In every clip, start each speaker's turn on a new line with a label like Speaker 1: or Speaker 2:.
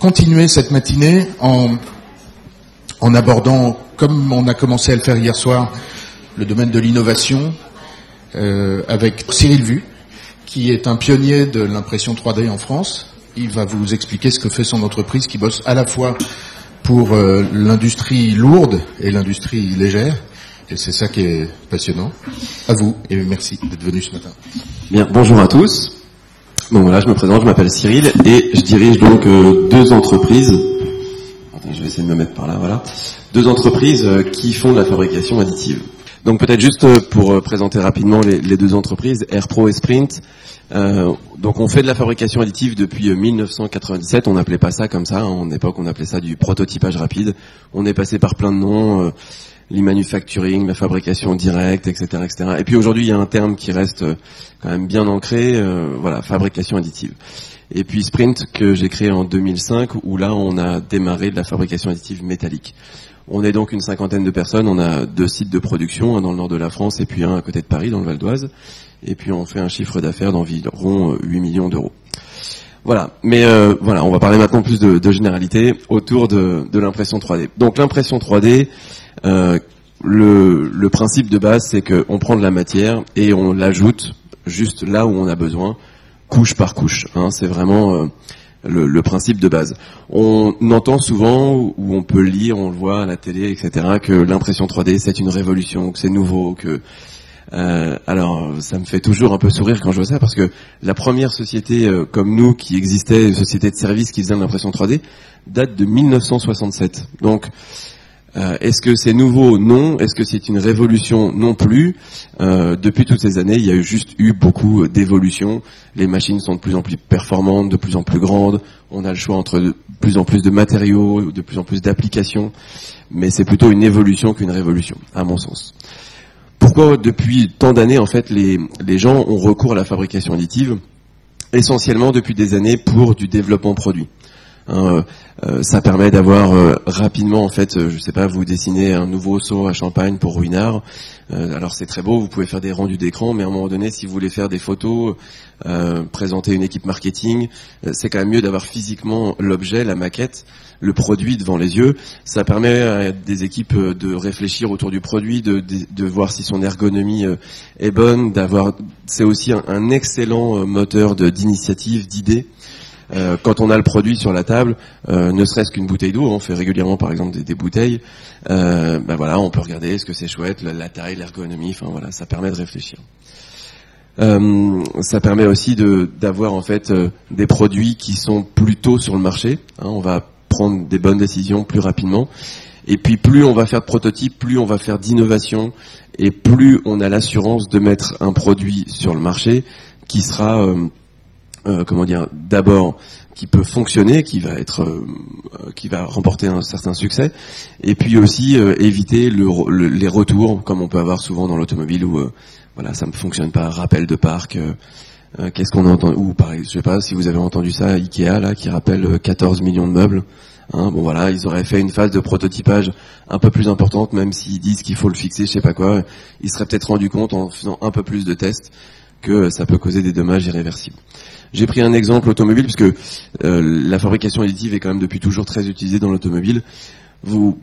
Speaker 1: continuer cette matinée en, abordant, comme on a commencé à le faire hier soir, le domaine de l'innovation euh, avec Cyril Vu, qui est un pionnier de l'impression 3D en France. Il va vous expliquer ce que fait son entreprise qui bosse à la fois pour euh, l'industrie lourde et l'industrie légère. Et c'est ça qui est passionnant. À vous et merci d'être venu ce matin.
Speaker 2: Bien, bonjour à tous. Donc voilà, je me présente, je m'appelle Cyril et je dirige donc euh, deux entreprises. Attends, je vais essayer de me mettre par là, voilà. Deux entreprises euh, qui font de la fabrication additive. Donc peut-être juste euh, pour présenter rapidement les, deux entreprises, AirPro et Sprint. Donc on fait de la fabrication additive depuis 1997. On n'appelait pas ça comme ça. Hein. En époque, on appelait ça du prototypage rapide. On est passé par plein de noms. Euh, l'e-manufacturing, la fabrication directe, etc., etc. Et puis aujourd'hui, il y a un terme qui reste euh, quand même bien ancré, euh, voilà, fabrication additive. Et puis Sprint que j'ai créé en 2005, où là, on a démarré de la fabrication additive métallique. On est donc une cinquantaine de personnes. On a deux sites de production, un dans le nord de la France et puis un à côté de Paris, dans le Val d'Oise. Et puis on fait un chiffre d'affaires d'environ 8 millions d'euros. Voilà, mais euh, voilà, on va parler maintenant plus de, généralité autour de, l'impression 3D. Donc l'impression 3D, euh, le, le, principe de base, c'est qu'on prend de la matière et on l'ajoute juste là où on a besoin, couche par couche. Hein, c'est vraiment euh, le, principe de base. On entend souvent, ou on peut lire, on le voit à la télé, etc., que l'impression 3D, c'est une révolution, que c'est nouveau, que... Euh, alors, ça me fait toujours un peu sourire quand je vois ça, parce que la première société euh, comme nous qui existait, une société de service qui faisait de l'impression 3D, date de 1967. Donc, euh, Est-ce que c'est nouveau? Non. Est-ce que c'est une révolution? Non plus. Euh, depuis toutes ces années, il y a juste eu beaucoup d'évolutions. Les machines sont de plus en plus performantes, de plus en plus grandes. On a le choix entre de plus en plus de matériaux, de plus en plus d'applications. Mais c'est plutôt une évolution qu'une révolution, à mon sens. Pourquoi depuis tant d'années, en fait, les, les gens ont recours à la fabrication additive? Essentiellement depuis des années pour du développement produit. Hein, euh, ça permet d'avoir euh, rapidement, en fait, euh, je sais pas, vous dessinez un nouveau seau à champagne pour Ruinard. Euh, alors c'est très beau, vous pouvez faire des rendus d'écran, mais à un moment donné, si vous voulez faire des photos, euh, présenter une équipe marketing, c'est quand même mieux d'avoir physiquement l'objet, la maquette, le produit devant les yeux. Ça permet à des équipes de réfléchir autour du produit, de voir si son ergonomie est bonne, d'avoir. C'est aussi un, un excellent moteur d'initiative, d'idées. Euh, quand on a le produit sur la table, euh, ne serait-ce qu'une bouteille d'eau, on fait régulièrement par exemple des, bouteilles, euh, ben voilà, on peut regarder est-ce que c'est chouette, la, taille, l'ergonomie, enfin voilà, ça permet de réfléchir. Euh, ça permet aussi d'avoir en fait euh, des produits qui sont plus tôt sur le marché. Hein, on va prendre des bonnes décisions plus rapidement. Et puis plus on va faire de prototypes, plus on va faire d'innovation, et plus on a l'assurance de mettre un produit sur le marché qui sera euh, euh, comment dire, d'abord qui peut fonctionner, qui va être, euh, qui va remporter un certain succès, et puis aussi euh, éviter le, le, les retours, comme on peut avoir souvent dans l'automobile où euh, voilà, ça ne fonctionne pas, rappel de parc. Euh, Qu'est-ce qu'on a entendu Ou pareil, je sais pas si vous avez entendu ça, Ikea là, qui rappelle 14 millions de meubles. Hein, bon voilà, ils auraient fait une phase de prototypage un peu plus importante, même s'ils disent qu'il faut le fixer, je sais pas quoi. Ils seraient peut-être rendu compte en faisant un peu plus de tests que ça peut causer des dommages irréversibles. J'ai pris un exemple automobile puisque euh, la fabrication additive est quand même depuis toujours très utilisée dans l'automobile. Vous,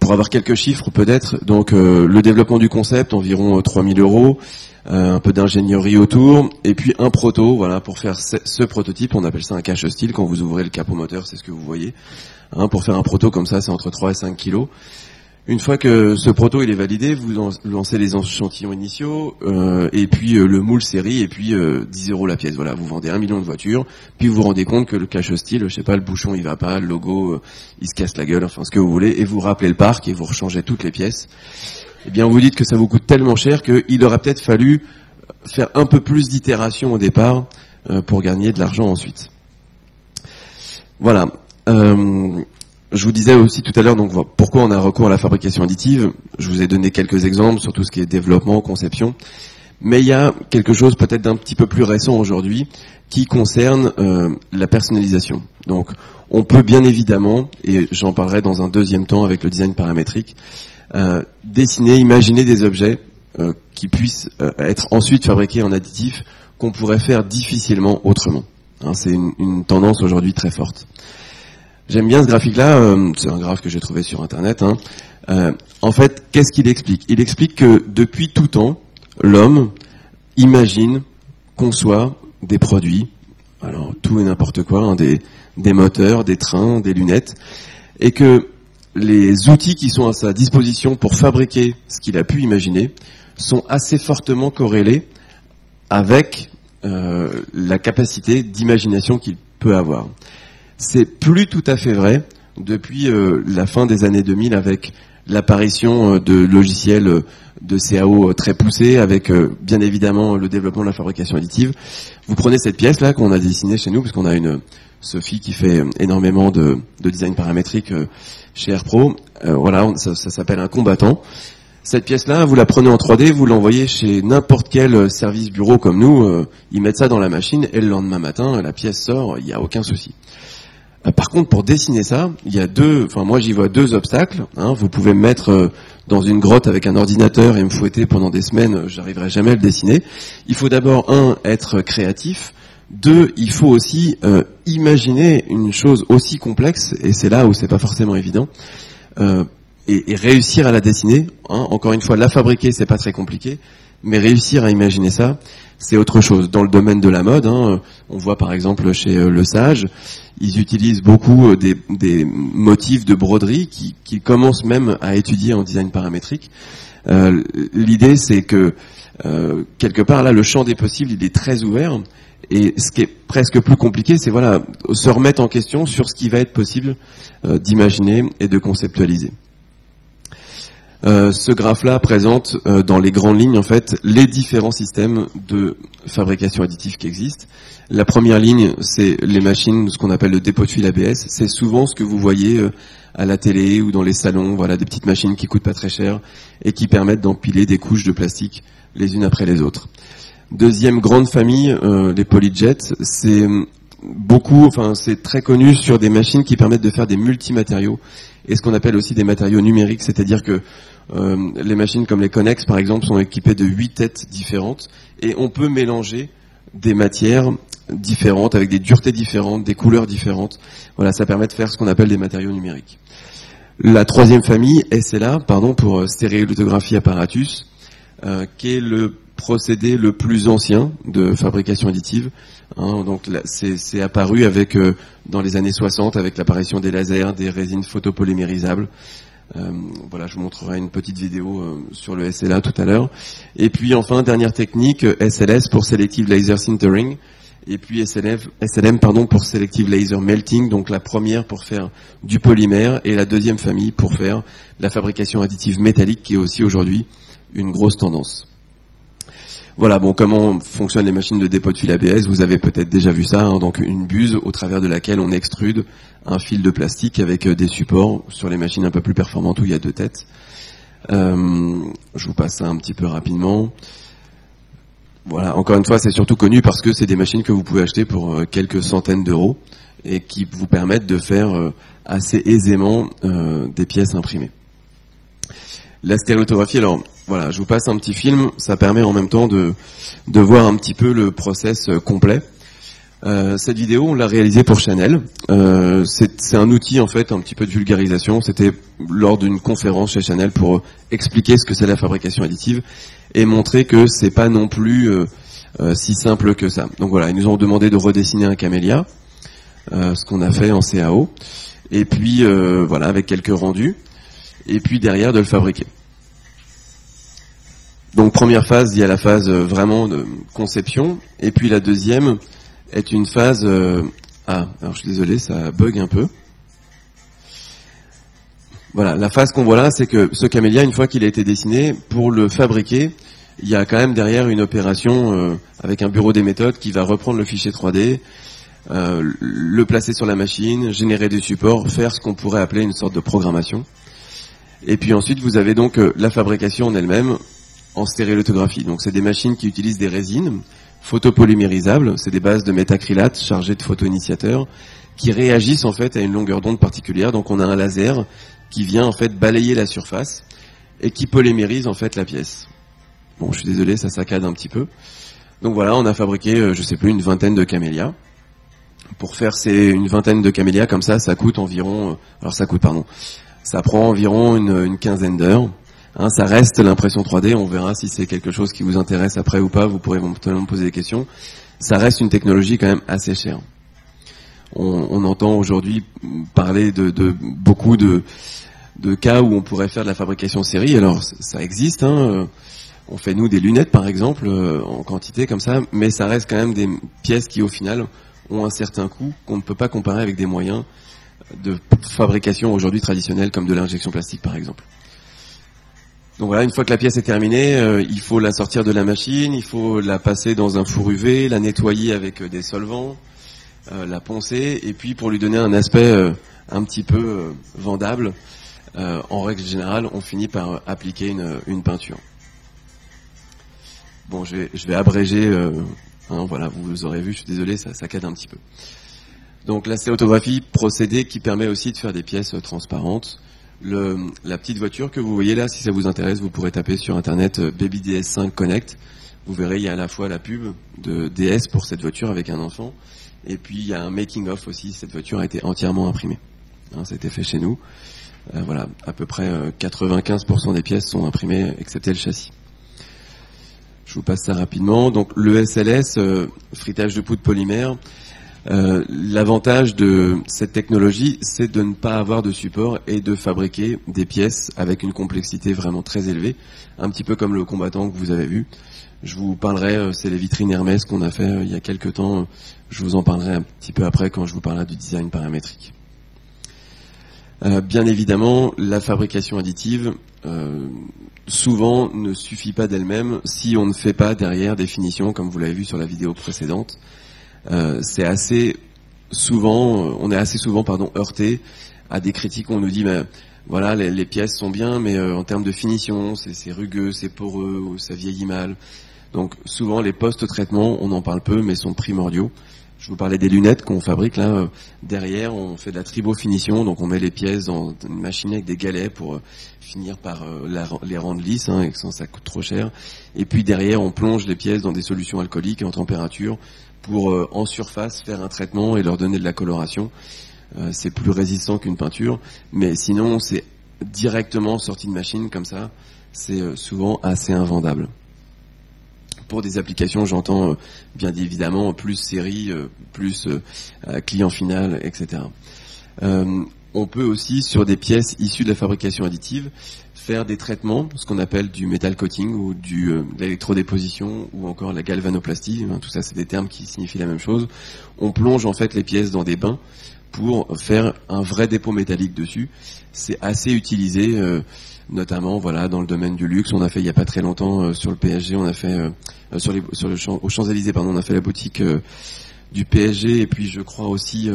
Speaker 2: pour avoir quelques chiffres peut-être, donc euh, le développement du concept environ 3000 euros, euh, un peu d'ingénierie autour, et puis un proto, voilà, pour faire ce, prototype, on appelle ça un cache style, quand vous ouvrez le capot moteur, c'est ce que vous voyez. Hein, pour faire un proto comme ça, c'est entre 3 et 5 kilos. Une fois que ce proto il est validé, vous lancez les échantillons initiaux euh, et puis euh, le moule série et puis euh, 10 euros la pièce. Voilà, vous vendez un million de voitures, puis vous vous rendez compte que le cache style, je sais pas, le bouchon il va pas, le logo euh, il se casse la gueule, enfin ce que vous voulez, et vous rappelez le parc et vous rechangez toutes les pièces. Eh bien, vous dites que ça vous coûte tellement cher qu'il aurait peut-être fallu faire un peu plus d'itérations au départ euh, pour gagner de l'argent ensuite. Voilà. Euh, je vous disais aussi tout à l'heure donc pourquoi on a recours à la fabrication additive. Je vous ai donné quelques exemples sur tout ce qui est développement, conception. Mais il y a quelque chose peut-être d'un petit peu plus récent aujourd'hui qui concerne euh, la personnalisation. Donc on peut bien évidemment, et j'en parlerai dans un deuxième temps avec le design paramétrique, euh, dessiner, imaginer des objets euh, qui puissent euh, être ensuite fabriqués en additif qu'on pourrait faire difficilement autrement. Hein, C'est une, une, tendance aujourd'hui très forte. J'aime bien ce graphique-là, euh, c'est un graphe que j'ai trouvé sur Internet. Hein. Euh, en fait, qu'est-ce qu'il explique? Il explique que depuis tout temps, l'homme imagine, conçoit des produits, alors tout et n'importe quoi, hein, des, des moteurs, des trains, des lunettes, et que les outils qui sont à sa disposition pour fabriquer ce qu'il a pu imaginer sont assez fortement corrélés avec euh, la capacité d'imagination qu'il peut avoir. C'est plus tout à fait vrai depuis euh, la fin des années 2000 avec l'apparition euh, de logiciels de CAO très poussés, avec bien évidemment le développement de la fabrication additive. Vous prenez cette pièce là qu'on a dessinée chez nous, parce qu'on a une Sophie qui fait énormément de, design paramétrique chez AirPro. voilà, ça s'appelle un combattant. Cette pièce-là, vous la prenez en 3D, vous l'envoyez chez n'importe quel service bureau comme nous, euh, ils mettent ça dans la machine et le lendemain matin, la pièce sort, il n'y a aucun souci. Euh, par contre, pour dessiner ça, il y a deux, enfin moi j'y vois deux obstacles. Hein. Vous pouvez me mettre euh, dans une grotte avec un ordinateur et me fouetter pendant des semaines, j'arriverai jamais à le dessiner. Il faut d'abord un être créatif. Deux, il faut aussi imaginer une chose aussi complexe, et c'est là où c'est pas forcément évident, et, réussir à la dessiner. Hein, encore une fois, la fabriquer, c'est pas très compliqué, mais réussir à imaginer ça, c'est autre chose. Dans le domaine de la mode, hein, on voit par exemple chez euh, Le Sage, ils utilisent beaucoup euh, des, motifs de broderie qui, qui, commencent même à étudier en design paramétrique. Euh, l'idée, c'est que quelque part là, le champ des possibles, il est très ouvert. Et ce qui est presque plus compliqué, c'est voilà se remettre en question sur ce qui va être possible d'imaginer et de conceptualiser. Euh, ce graphe-là présente euh, dans les grandes lignes en fait les différents systèmes de fabrication additive qui existent. La première ligne, c'est les machines, ce qu'on appelle le dépôt de fil ABS. C'est souvent ce que vous voyez euh, à la télé ou dans les salons, voilà, des petites machines qui coûtent pas très cher et qui permettent d'empiler des couches de plastique les unes après les autres. Deuxième grande famille, les polyjets, c'est beaucoup, enfin c'est très connu sur des machines qui permettent de faire des multimatériaux et ce qu'on appelle aussi des matériaux numériques, c'est-à-dire que euh, les machines comme les Connex, par exemple, sont équipées de huit têtes différentes et on peut mélanger des matières différentes avec des duretés différentes, des couleurs différentes. Voilà, ça permet de faire ce qu'on appelle des matériaux numériques. La troisième famille, SLA, pardon, pour euh, stéréolithographie apparatus, euh, qui est le procédé le plus ancien de fabrication additive. Hein, donc c'est apparu avec euh, dans les années 60 avec l'apparition des lasers, des résines photopolymérisables. Euh, voilà, je vous montrerai une petite vidéo euh, sur le SLA tout à l'heure. Et puis enfin, dernière technique, SLS pour Selective Laser Sintering. Et puis SLM pardon, pour Selective Laser Melting, donc la première pour faire du polymère et la deuxième famille pour faire la fabrication additive métallique qui est aussi aujourd'hui une grosse tendance. Voilà, bon, comment fonctionnent les machines de dépôt de fil ABS Vous avez peut-être déjà vu ça, hein, donc une buse au travers de laquelle on extrude un fil de plastique avec euh, des supports sur les machines un peu plus performantes où il y a deux têtes. Euh, je vous passe ça un petit peu rapidement. Voilà, encore une fois, c'est surtout connu parce que c'est des machines que vous pouvez acheter pour euh, quelques centaines d'euros et qui vous permettent de faire assez aisément des pièces imprimées. La stéréotographie, alors voilà, je vous passe un petit film, ça permet en même temps de, de voir un petit peu le process euh, complet. Euh, cette vidéo, on l'a réalisée pour Chanel. Euh, c'est un outil en fait, un petit peu de vulgarisation. C'était lors d'une conférence chez Chanel pour expliquer ce que c'est la fabrication additive et montrer que c'est pas non plus si simple que ça. Donc voilà, ils nous ont demandé de redessiner un camélia, ce qu'on a fait en CAO, et puis voilà avec quelques rendus, et puis derrière de le fabriquer. Donc première phase, il y a la phase euh, vraiment de conception, et puis la deuxième est une phase... Euh, ah, alors je suis désolé, ça bug un peu. Voilà, la phase qu'on voit là, c'est que ce camélia, une fois qu'il a été dessiné, pour le fabriquer, il y a quand même derrière une opération euh, avec un bureau des méthodes qui va reprendre le fichier 3D, le placer sur la machine, générer des supports, faire ce qu'on pourrait appeler une sorte de programmation. Et puis ensuite, vous avez donc la fabrication en elle-même, en stéréolithographie. Donc c'est des machines qui utilisent des résines photopolymérisables, c'est des bases de métacrylate chargées de photoinitiateurs qui réagissent en fait à une longueur d'onde particulière. Donc on a un laser qui vient en fait balayer la surface et qui polymérise en fait la pièce. Bon, je suis désolé, ça saccade un petit peu. Donc voilà, on a fabriqué, euh, je sais plus, une vingtaine de camélias. Pour faire ces, une vingtaine de camélias comme ça, ça coûte environ, alors ça coûte pardon, ça prend environ une, quinzaine d'heures. Hein, ça reste l'impression 3D. On verra si c'est quelque chose qui vous intéresse après ou pas. Vous pourrez éventuellement me poser des questions. Ça reste une technologie quand même assez chère. On, entend aujourd'hui parler de, beaucoup de, cas où on pourrait faire de la fabrication série. Alors ça existe. Hein. On fait nous des lunettes par exemple euh, en quantité comme ça, mais ça reste quand même des pièces qui au final ont un certain coût qu'on ne peut pas comparer avec des moyens de fabrication aujourd'hui traditionnels comme de l'injection plastique par exemple. Donc voilà, une fois que la pièce est terminée, euh, il faut la sortir de la machine, il faut la passer dans un four UV, la nettoyer avec euh, des solvants, la poncer, et puis pour lui donner un aspect un petit peu vendable, en règle générale, on finit par appliquer une, peinture. Bon, je vais, abréger. Euh, hein, voilà, vous aurez vu. Je suis désolé, ça, ça un petit peu. Donc la stéréotographie, procédé qui permet aussi de faire des pièces euh, transparentes. La petite voiture que vous voyez là, si ça vous intéresse, vous pourrez taper sur internet euh, Baby DS5 Connect. Vous verrez, il y a à la fois la pub de DS pour cette voiture avec un enfant, et puis il y a un making of aussi. Cette voiture a été entièrement imprimée. Hein, ça a été fait chez nous. voilà, à peu près 95% des pièces sont imprimées, excepté le châssis. Je vous passe ça rapidement. Donc le SLS, euh, fritage de poudre polymère, euh, l'avantage de cette technologie, c'est de ne pas avoir de support et de fabriquer des pièces avec une complexité vraiment très élevée, un petit peu comme le combattant que vous avez vu. Je vous parlerai, euh, c'est les vitrines Hermès qu'on a fait il y a quelques temps. Je vous en parlerai un petit peu après quand je vous parlerai du design paramétrique. bien évidemment, la fabrication additive, souvent ne suffit pas d'elle-même si on ne fait pas derrière définition, comme vous l'avez vu sur la vidéo précédente. Euh, c'est assez souvent, on est assez souvent pardon heurté à des critiques où on nous dit, ben, voilà, les, pièces sont bien, mais euh, en termes de finition, c'est rugueux, c'est poreux, ça vieillit mal. Donc souvent les post-traitements, on en parle peu, mais sont primordiaux. Je vous parlais des lunettes qu'on fabrique là. Euh, derrière, on fait de la tribofinition, donc on met les pièces dans une machine avec des galets pour euh, finir par euh, les rendre lisses, hein, et sans ça coûte trop cher. Et puis derrière, on plonge les pièces dans des solutions alcooliques et en température pour en surface faire un traitement et leur donner de la coloration. c'est plus résistant qu'une peinture, mais sinon c'est directement sorti de machine comme ça. C'est souvent assez invendable pour des applications, j'entends euh, bien évidemment plus série, euh, plus euh, client final, etc. on peut aussi, sur des pièces issues de la fabrication additive, faire des traitements, ce qu'on appelle du metal coating ou du l'électrodéposition ou encore la galvanoplastie. Hein, tout ça, c'est des termes qui signifient la même chose. On plonge en fait les pièces dans des bains pour faire un vrai dépôt métallique dessus. C'est assez utilisé notamment voilà dans le domaine du luxe. On a fait il y a pas très longtemps euh, sur le PSG, on a fait euh, euh, sur les sur aux Champs Élysées pardon, on a fait la boutique du PSG et puis je crois aussi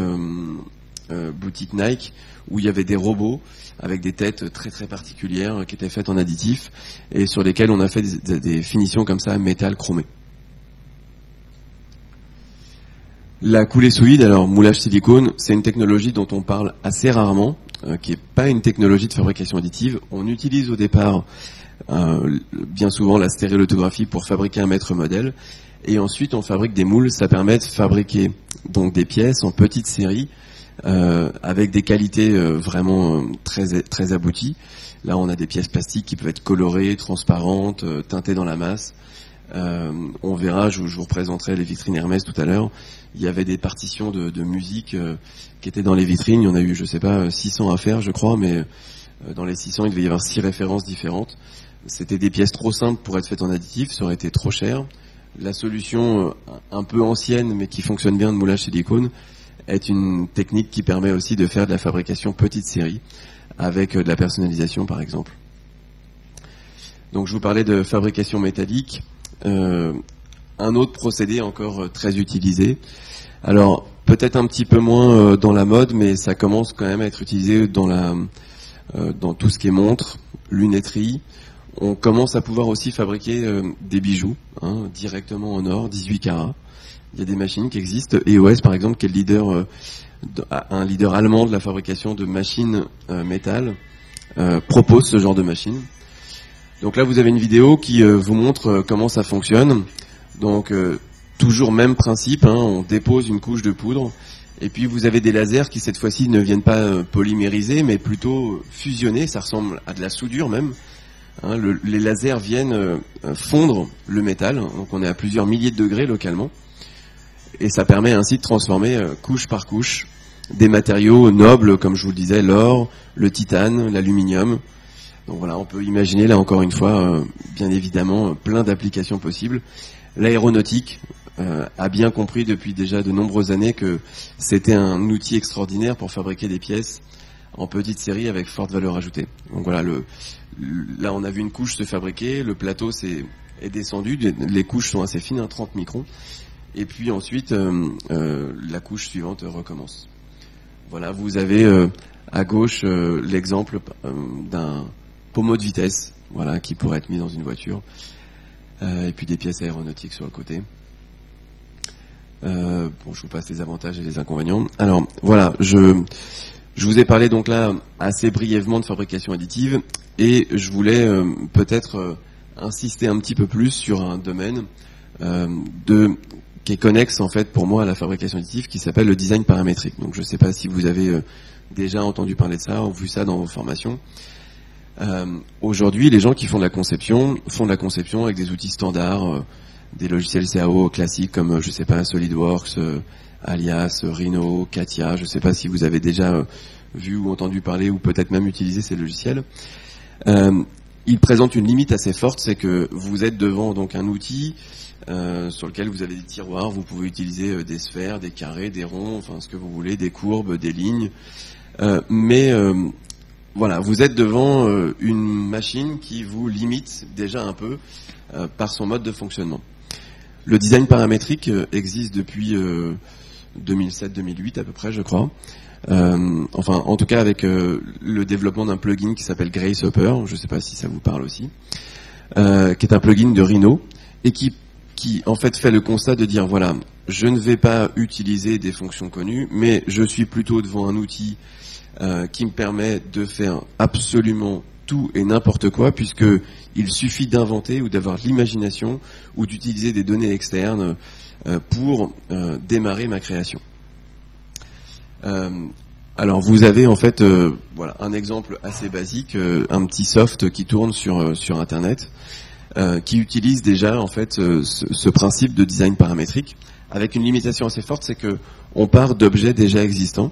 Speaker 2: boutique Nike où il y avait des robots avec des têtes très très particulières qui étaient faites en additif et sur lesquels on a fait des, finitions comme ça métal chromé. La coulée solide, alors moulage silicone, c'est une technologie dont on parle assez rarement, euh, qui n'est pas une technologie de fabrication additive. On utilise au départ euh, bien souvent la stéréolithographie pour fabriquer un maître modèle, et ensuite on fabrique des moules. Ça permet de fabriquer donc des pièces en petite série euh, avec des qualités vraiment très très abouties. Là, on a des pièces plastiques qui peuvent être colorées, transparentes, teintées dans la masse. on verra, je, je, vous représenterai les vitrines Hermès tout à l'heure il y avait des partitions de, musique euh, qui étaient dans les vitrines. Il y en a eu, je sais pas, 600 à faire, je crois, mais euh, dans les 600, il devait y avoir six références différentes. C'était des pièces trop simples pour être faites en additif, ça aurait été trop cher. La solution euh, un peu ancienne, mais qui fonctionne bien de moulage silicone, est une technique qui permet aussi de faire de la fabrication petite série, avec de la personnalisation par exemple. Donc je vous parlais de fabrication métallique. Euh, un autre procédé encore euh, très utilisé. Alors peut-être un petit peu moins euh, dans la mode, mais ça commence quand même à être utilisé dans la euh, dans tout ce qui est montre, lunetterie. On commence à pouvoir aussi fabriquer des bijoux hein, directement en or, 18 carats. Il y a des machines qui existent. EOS par exemple, qui est le leader, un leader allemand de la fabrication de machines métal, propose ce genre de machine. Donc là, vous avez une vidéo qui vous montre comment ça fonctionne. Donc euh, toujours même principe, hein, on dépose une couche de poudre Et puis vous avez des lasers qui cette fois-ci ne viennent pas euh, polymériser, mais plutôt fusionner. Ça ressemble à de la soudure même. Hein, les lasers viennent euh, fondre le métal. Donc on est à plusieurs milliers de degrés localement. Et ça permet ainsi de transformer euh, couche par couche des matériaux nobles, comme je vous le disais, l'or, le titane, l'aluminium. Donc voilà, on peut imaginer là encore une fois, bien évidemment, plein d'applications possibles. L'aéronautique, euh, a bien compris depuis déjà de nombreuses années que c'était un outil extraordinaire pour fabriquer des pièces en petite série avec forte valeur ajoutée. Donc voilà, le, là on a vu une couche se fabriquer, le plateau est, est descendu, les couches sont assez fines, 30 hein, microns, et puis ensuite euh, euh, la couche suivante recommence. Voilà, vous avez à gauche l'exemple d'un pommeau de vitesse, voilà, qui pourrait être mis dans une voiture, et puis des pièces aéronautiques sur le côté. Euh, bon, je vous passe les avantages et les inconvénients. Alors voilà, je, je vous ai parlé donc là assez brièvement de fabrication additive et je voulais euh, peut-être euh, insister un petit peu plus sur un domaine de qui est connexe en fait pour moi à la fabrication additive qui s'appelle le design paramétrique. Donc je ne sais pas si vous avez déjà entendu parler de ça vu ça dans vos formations. Aujourd'hui, les gens qui font de la conception font de la conception avec des outils standards des logiciels CAO classiques comme, je sais pas, SolidWorks, euh, Alias, Rhino, Katia. Je sais pas si vous avez déjà euh, vu ou entendu parler ou peut-être même utilisé ces logiciels. Euh, il présente une limite assez forte, c'est que vous êtes devant donc un outil euh, sur lequel vous avez des tiroirs, vous pouvez utiliser des sphères, des carrés, des ronds, enfin ce que vous voulez, des courbes, des lignes. Euh, mais voilà, vous êtes devant une machine qui vous limite déjà un peu par son mode de fonctionnement. Le design paramétrique euh, existe depuis 2007-2008 euh, à peu près, je crois. Euh, enfin, en tout cas avec le développement d'un plugin qui s'appelle Gracehopper, je ne sais pas si ça vous parle aussi, qui est un plugin de Rhino et qui, qui en fait fait le constat de dire voilà, je ne vais pas utiliser des fonctions connues, mais je suis plutôt devant un outil qui me permet de faire absolument tout et n'importe quoi, puisque il suffit d'inventer ou d'avoir l'imagination ou d'utiliser des données externes euh, pour euh, démarrer ma création. Euh, alors vous avez en fait voilà un exemple assez basique, un petit soft qui tourne sur sur internet, qui utilise déjà en fait ce, ce, principe de design paramétrique avec une limitation assez forte, c'est que on part d'objets déjà existants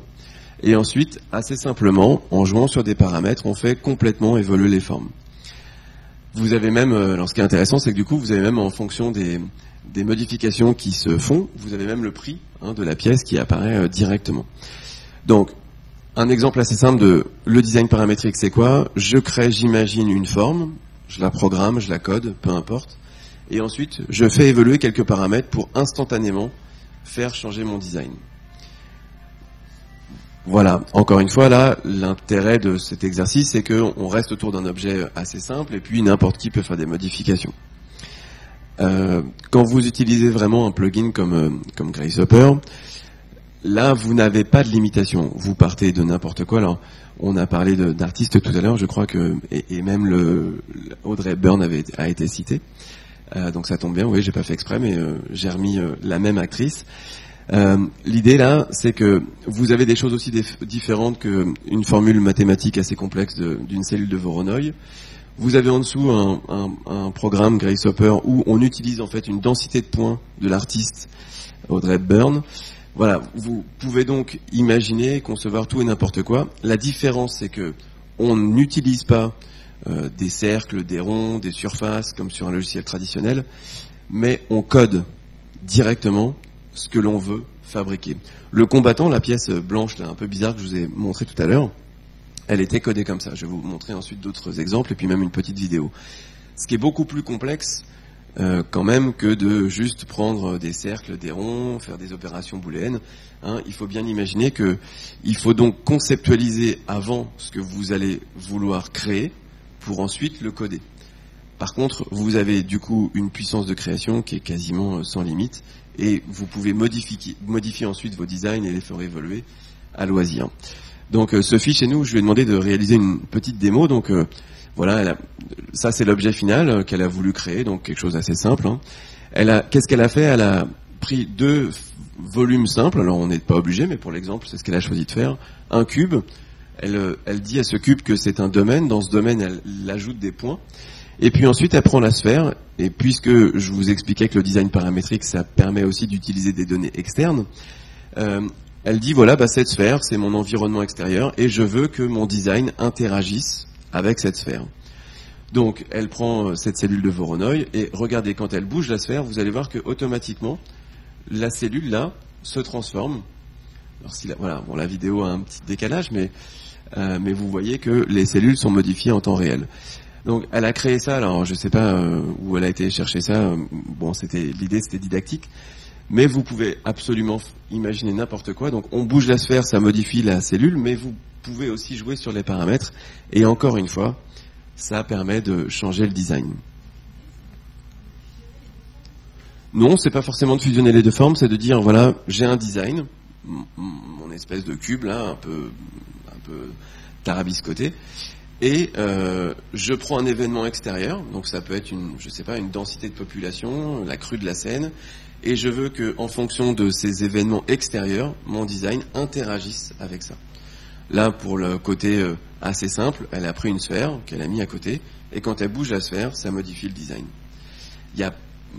Speaker 2: et ensuite, assez simplement, en jouant sur des paramètres, on fait complètement évoluer les formes. Vous avez même, euh, alors ce qui est intéressant, c'est que du coup, vous avez même en fonction des, modifications qui se font, vous avez même le prix hein, de la pièce qui apparaît euh, directement. Donc, un exemple assez simple de le design paramétrique, c'est quoi? Je crée, j'imagine une forme, je la programme, je la code, peu importe, et ensuite je fais évoluer quelques paramètres pour instantanément faire changer mon design. Voilà, encore une fois, là, l'intérêt de cet exercice, c'est qu'on reste autour d'un objet assez simple, et puis n'importe qui peut faire des modifications. Euh, quand vous utilisez vraiment un plugin comme, euh, comme Gracehopper, là, vous n'avez pas de limitation. Vous partez de n'importe quoi. Alors, on a parlé d'artistes tout à l'heure, je crois que, et, même Audrey Byrne avait, a été cité. Euh, donc ça tombe bien, oui, j'ai pas fait exprès, mais j'ai remis la même actrice. Euh, l'idée là, c'est que vous avez des choses aussi différentes qu'une formule mathématique assez complexe d'une cellule de Voronoi. Vous avez en dessous un, un, programme Gracehopper où on utilise en fait une densité de points de l'artiste Audrey Byrne. Voilà, vous pouvez donc imaginer, concevoir tout et n'importe quoi. La différence, c'est que on n'utilise pas euh, des cercles, des ronds, des surfaces comme sur un logiciel traditionnel, mais on code directement ce que l'on veut fabriquer. Le combattant, la pièce blanche, là, un peu bizarre que je vous ai montré tout à l'heure, elle était codée comme ça. Je vais vous montrer ensuite d'autres exemples et puis même une petite vidéo. Ce qui est beaucoup plus complexe euh, quand même que de juste prendre des cercles, des ronds, faire des opérations booléennes. Hein. il faut bien imaginer que il faut donc conceptualiser avant ce que vous allez vouloir créer pour ensuite le coder. Par contre, vous avez du coup une puissance de création qui est quasiment sans limite et vous pouvez modifier, modifier ensuite vos designs et les faire évoluer à loisir. Donc euh, Sophie chez nous, je lui ai demandé de réaliser une petite démo. Donc euh, voilà, ça c'est l'objet final euh, qu'elle a voulu créer, donc quelque chose d'assez simple. Hein. Elle a, qu'est-ce qu'elle a fait? Elle a pris deux volume simple, alors on n'est pas obligé, mais pour l'exemple, c'est ce qu'elle a choisi de faire, un cube, elle, elle dit à ce cube que c'est un domaine, dans ce domaine, elle, ajoute des points, et puis ensuite, elle prend la sphère, et puisque je vous expliquais que le design paramétrique, ça permet aussi d'utiliser des données externes, euh, elle dit, voilà, bah, cette sphère, c'est mon environnement extérieur, et je veux que mon design interagisse avec cette sphère. Donc, elle prend euh, cette cellule de Voronoi et regardez, quand elle bouge la sphère, vous allez voir que automatiquement, la cellule là se transforme. Alors, si la, voilà, bon, la vidéo a un petit décalage, mais euh, mais vous voyez que les cellules sont modifiées en temps réel. Donc, elle a créé ça. Alors, je ne sais pas euh, où elle a été chercher ça. Bon, c'était l'idée, c'était didactique, mais vous pouvez absolument imaginer n'importe quoi. Donc, on bouge la sphère, ça modifie la cellule, mais vous pouvez aussi jouer sur les paramètres. Et encore une fois, ça permet de changer le design. Non, c'est pas forcément de fusionner les deux formes, c'est de dire voilà, j'ai un design, mon espèce de cube là, un peu, un peu tarabiscoté, et euh, je prends un événement extérieur, donc ça peut être une, je sais pas, une densité de population, la crue de la Seine, et je veux que, en fonction de ces événements extérieurs, mon design interagisse avec ça. Là, pour le côté euh, assez simple, elle a pris une sphère qu'elle a mis à côté, et quand elle bouge la sphère, ça modifie le design. Il y a,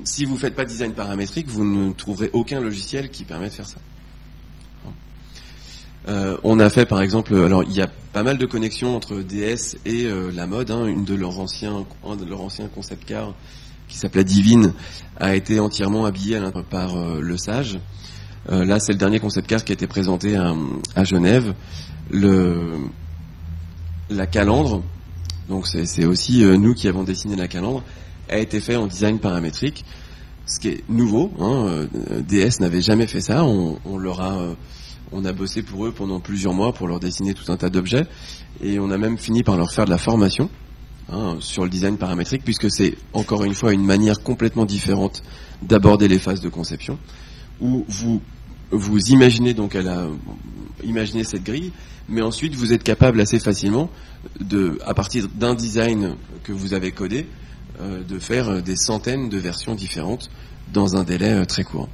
Speaker 2: si vous ne faites pas de design paramétrique, vous ne trouverez aucun logiciel qui permet de faire ça. Euh, on a fait par exemple, alors il y a pas mal de connexions entre DS et euh, la mode. Hein. une de leurs anciens, un de leurs anciens concept cars qui s'appelait Divine a été entièrement habillé par euh, le Sage. là, c'est le dernier concept car qui a été présenté à, Genève. Le, la calandre, donc c'est aussi euh, nous qui avons dessiné la calandre, a été fait en design paramétrique, ce qui est nouveau. Hein, euh, DS n'avait jamais fait ça. On, leur a, euh, on a bossé pour eux pendant plusieurs mois pour leur dessiner tout un tas d'objets, et on a même fini par leur faire de la formation hein, sur le design paramétrique, puisque c'est encore une fois une manière complètement différente d'aborder les phases de conception, où vous vous imaginez donc elle a imaginé cette grille, mais ensuite vous êtes capable assez facilement de, à partir d'un design que vous avez codé, euh, de faire des centaines de versions différentes dans un délai euh, très court.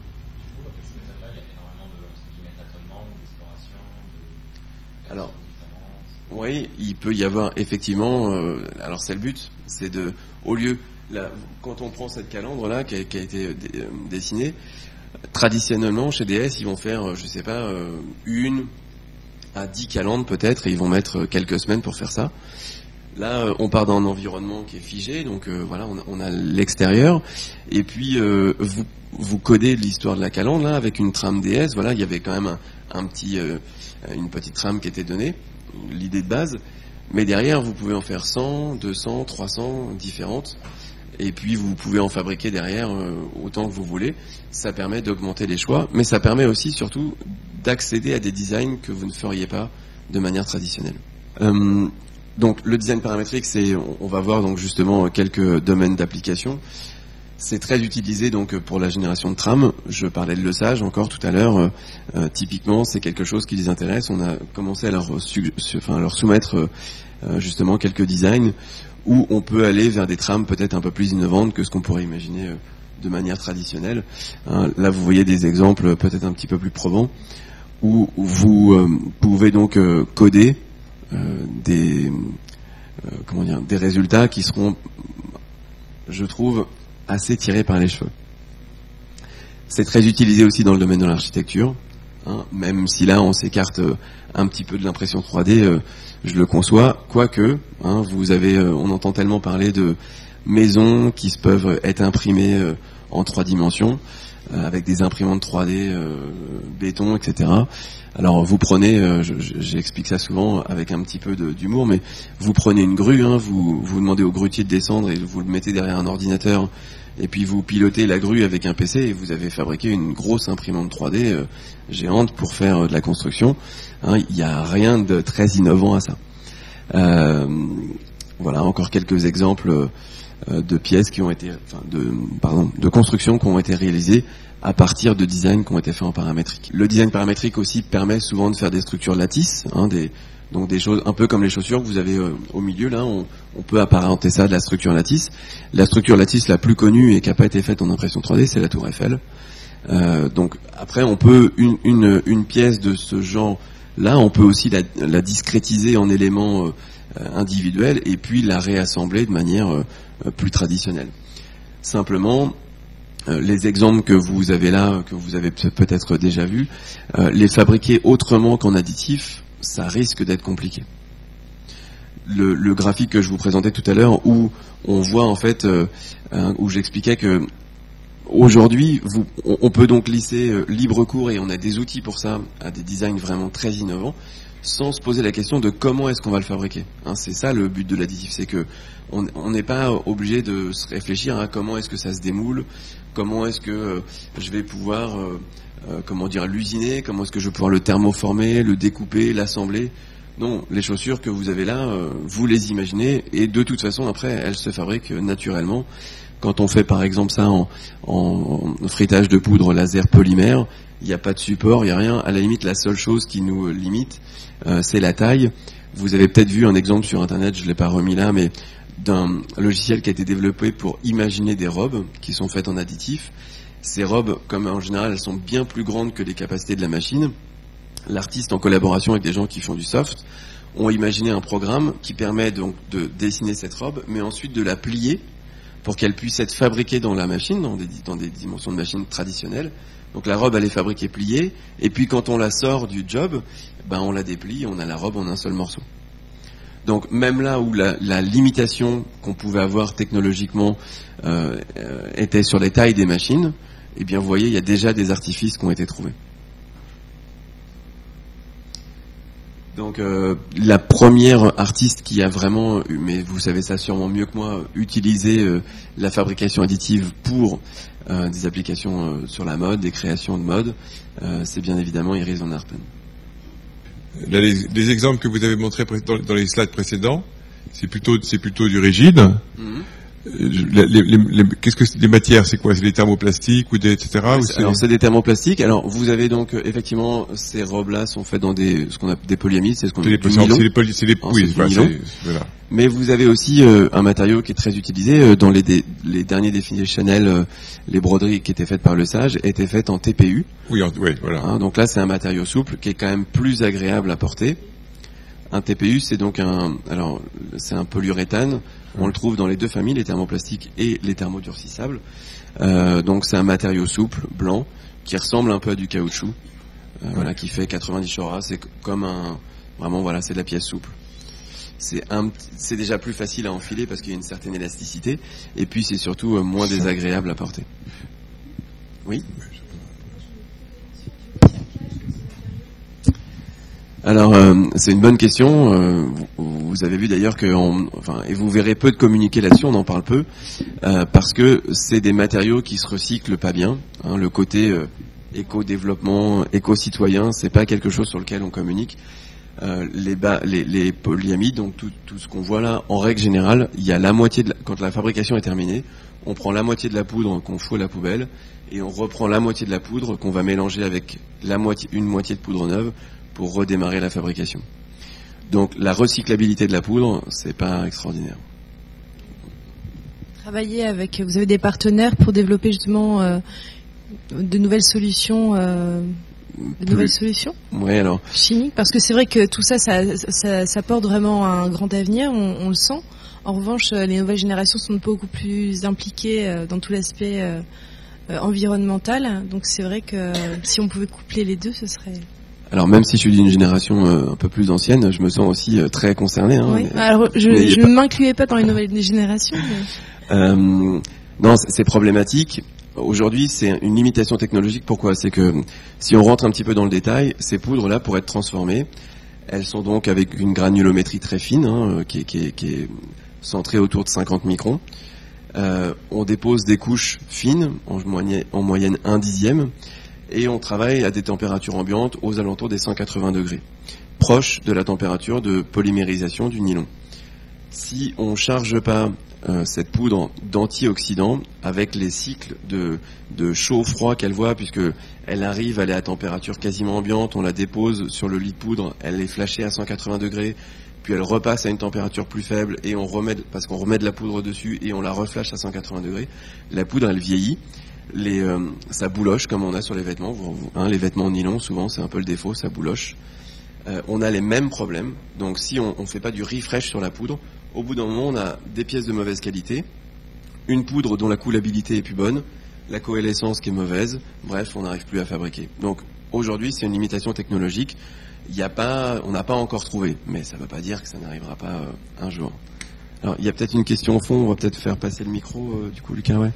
Speaker 2: Alors, oui, il peut y avoir effectivement. Euh, alors c'est le but, c'est de, au lieu, quand on prend cette calandre là qui a, été dessinée, traditionnellement chez DS, ils vont faire, je sais pas, une à 10 calendes peut-être, et ils vont mettre euh, quelques semaines pour faire ça. Là, euh, on part d'un environnement qui est figé, donc euh, voilà, on a, l'extérieur, et puis vous, vous codez l'histoire de la calandre là avec une trame DS. Voilà, il y avait quand même une petite trame qui était donnée, l'idée de base. Mais derrière, vous pouvez en faire 100, 200, 300 différentes et puis vous pouvez en fabriquer derrière euh, autant que vous voulez. Ça permet d'augmenter les choix, mais ça permet aussi surtout d'accéder à des designs que vous ne feriez pas de manière traditionnelle. Euh, donc le design paramétrique, c'est, on va voir donc justement quelques domaines d'application. C'est très utilisé donc pour la génération de trames. Je parlais de le sage encore tout à l'heure. Euh, typiquement, c'est quelque chose qui les intéresse. On a commencé à leur, soumettre justement quelques designs où on peut aller vers des trames peut-être un peu plus innovantes que ce qu'on pourrait imaginer euh, de manière traditionnelle. Hein, là, vous voyez des exemples peut-être un petit peu plus probants, où vous euh, pouvez donc euh, coder des, comment dire, des résultats qui seront, je trouve, assez tirés par les cheveux. C'est très utilisé aussi dans le domaine de l'architecture, hein, même si là on s'écarte un petit peu de l'impression 3D je le conçois, quoique, hein, vous avez, euh, on entend tellement parler de maisons qui peuvent être imprimées euh, en trois dimensions, euh, avec des imprimantes 3D, béton, etc. Alors vous prenez, j'explique ça souvent avec un petit peu d'humour, mais vous prenez une grue, hein, vous, vous demandez au grutier de descendre et vous le mettez derrière un ordinateur, et puis vous pilotez la grue avec un PC et vous avez fabriqué une grosse imprimante 3D géante pour faire de la construction. Hein, il n'y a rien de très innovant à ça. Euh, voilà, encore quelques exemples euh, de pièces qui ont été, enfin, de, pardon, de constructions qui ont été réalisées à partir de designs qui ont été faits en paramétrique. Le design paramétrique aussi permet souvent de faire des structures lattices, hein, des, donc des choses un peu comme les chaussures que vous avez euh, au milieu là, on, peut apparenter ça de la structure lattice. La structure lattice la plus connue et qui n'a pas été faite en impression 3D, c'est la Tour Eiffel. donc après, on peut une, une, une pièce de ce genre là, on peut aussi la, la discrétiser en éléments individuels et puis la réassembler de manière plus traditionnelle. Simplement, euh, les exemples que vous avez là, que vous avez peut-être déjà vus, euh, les fabriquer autrement qu'en additif, ça risque d'être compliqué. Le, graphique que je vous présentais tout à l'heure, où on voit en fait, euh, où j'expliquais que aujourd'hui, on, peut donc lisser libre cours et on a des outils pour ça, à des designs vraiment très innovants, sans se poser la question de comment est-ce qu'on va le fabriquer. Hein, c'est ça le but de l'additif, c'est que on n'est pas obligé de se réfléchir à comment est-ce que ça se démoule, comment est-ce que euh, je vais pouvoir, euh, euh, comment dire, l'usiner, comment est-ce que je vais pouvoir le thermoformer, le découper, l'assembler. Non, les chaussures que vous avez là, vous les imaginez et de toute façon après elles se fabriquent naturellement. Quand on fait par exemple ça en, en fritage de poudre laser polymère, il n'y a pas de support, il n'y a rien. À la limite, la seule chose qui nous limite, c'est la taille. Vous avez peut-être vu un exemple sur Internet, je ne l'ai pas remis là, mais d'un logiciel qui a été développé pour imaginer des robes qui sont faites en additif. Ces robes, comme en général, elles sont bien plus grandes que les capacités de la machine. L'artiste, en collaboration avec des gens qui font du soft, ont imaginé un programme qui permet donc de dessiner cette robe, mais ensuite de la plier pour qu'elle puisse être fabriquée dans la machine, dans des, dans des dimensions de machine traditionnelles. Donc la robe, elle est fabriquée pliée, et puis quand on la sort du job, ben on la déplie, on a la robe en un seul morceau. Donc même là où la, limitation qu'on pouvait avoir technologiquement euh, euh, était sur les tailles des machines, eh bien vous voyez, il y a déjà des artifices qui ont été trouvés. Donc euh, la première artiste qui a vraiment, mais vous savez ça sûrement mieux que moi, utilisé la fabrication additive pour des applications sur la mode, des créations de mode, c'est bien évidemment Iris van Arpen
Speaker 3: les, exemples que vous avez montrés dans, les slides précédents, c'est plutôt, c'est plutôt du rigide. Mhm. Qu'est-ce que les matières C'est quoi? C'est des thermoplastiques ou des etc.
Speaker 2: alors c'est des thermoplastiques. Alors vous avez donc euh, effectivement ces robes-là sont faites dans des ce qu'on appelle des polyamides, c'est ce qu'on appelle des
Speaker 3: poly, c'est des, oui,
Speaker 2: voilà. Mais vous avez aussi euh, un matériau qui est très utilisé euh, dans les, les derniers défilés Chanel, les broderies qui étaient faites par le Sage étaient faites en TPU.
Speaker 3: Oui, oui voilà.
Speaker 2: Hein, donc là c'est un matériau souple qui est quand même plus agréable à porter. Un TPU, c'est donc un, alors c'est un polyuréthane on le trouve dans les deux familles, les thermoplastiques et les thermodurcissables. Euh, donc c'est un matériau souple, blanc, qui ressemble un peu à du caoutchouc, euh, voilà, qui fait 90 chora. C'est comme un, vraiment voilà, c'est de la pièce souple. C'est c'est déjà plus facile à enfiler parce qu'il y a une certaine élasticité, et puis c'est surtout euh, moins désagréable à porter. Oui? Alors, euh, c'est une bonne question. Euh, vous, avez vu d'ailleurs que, enfin, et vous verrez peu de communiquer là-dessus, on en parle peu, euh, parce que c'est des matériaux qui se recyclent pas bien. Hein, le côté éco-développement, éco-citoyen, c'est pas quelque chose sur lequel on communique. les, les, les, polyamides, donc tout, tout ce qu'on voit là, en règle générale, il y a la moitié de quand la fabrication est terminée, on prend la moitié de la poudre qu'on fout à la poubelle et on reprend la moitié de la poudre qu'on va mélanger avec la moitié, une moitié de poudre neuve pour redémarrer la fabrication. Donc la recyclabilité de la poudre, c'est pas extraordinaire.
Speaker 4: Travailler avec, vous avez des partenaires pour développer justement euh, de nouvelles solutions. Euh, de nouvelles solutions
Speaker 2: Oui, alors.
Speaker 4: Chimiques, parce que c'est vrai que tout ça ça, porte vraiment un grand avenir, on, le sent. En revanche, euh, les nouvelles générations sont beaucoup plus impliquées dans tout l'aspect environnemental. Donc c'est vrai que si on pouvait coupler les deux, ce serait
Speaker 2: alors même si je suis d'une génération euh, un peu plus ancienne, je me sens aussi euh, très concerné. Hein,
Speaker 4: oui. Alors je, ne m'incluais pas dans les nouvelles générations.
Speaker 2: Euh, non, c'est problématique. Aujourd'hui, c'est une limitation technologique. Pourquoi? C'est que si on rentre un petit peu dans le détail, ces poudres-là, pour être transformées, elles sont donc avec une granulométrie très fine, hein, qui, est, qui, qui, est, centrée autour de 50 microns. on dépose des couches fines, en moyenne, en moyenne un dixième, et on travaille à des températures ambiantes aux alentours des 180 degrés, proche de la température de polymérisation du nylon. Si on ne charge pas euh, cette poudre d'antioxydants avec les cycles de, de chaud-froid qu'elle voit, puisque elle arrive, elle est à température quasiment ambiante, on la dépose sur le lit de poudre, elle est flashée à 180 degrés, puis elle repasse à une température plus faible et on remet, parce qu'on remet de la poudre dessus et on la reflash à 180 degrés, la poudre elle vieillit, les, euh, ça bouloche comme on a sur les vêtements. Hein, les vêtements en nylon, souvent, c'est un peu le défaut, ça bouloche. Euh, on a les mêmes problèmes. Donc, si on ne fait pas du refresh sur la poudre, au bout d'un moment, on a des pièces de mauvaise qualité, une poudre dont la coulabilité est plus bonne, la coalescence qui est mauvaise. Bref, on n'arrive plus à fabriquer. Donc, aujourd'hui, c'est une limitation technologique. Il a pas, on n'a pas encore trouvé, mais ça ne veut pas dire que ça n'arrivera pas euh, un jour. Alors, il y a peut-être une question au fond. On va peut-être faire passer le micro, du coup, Lucas. Ouais.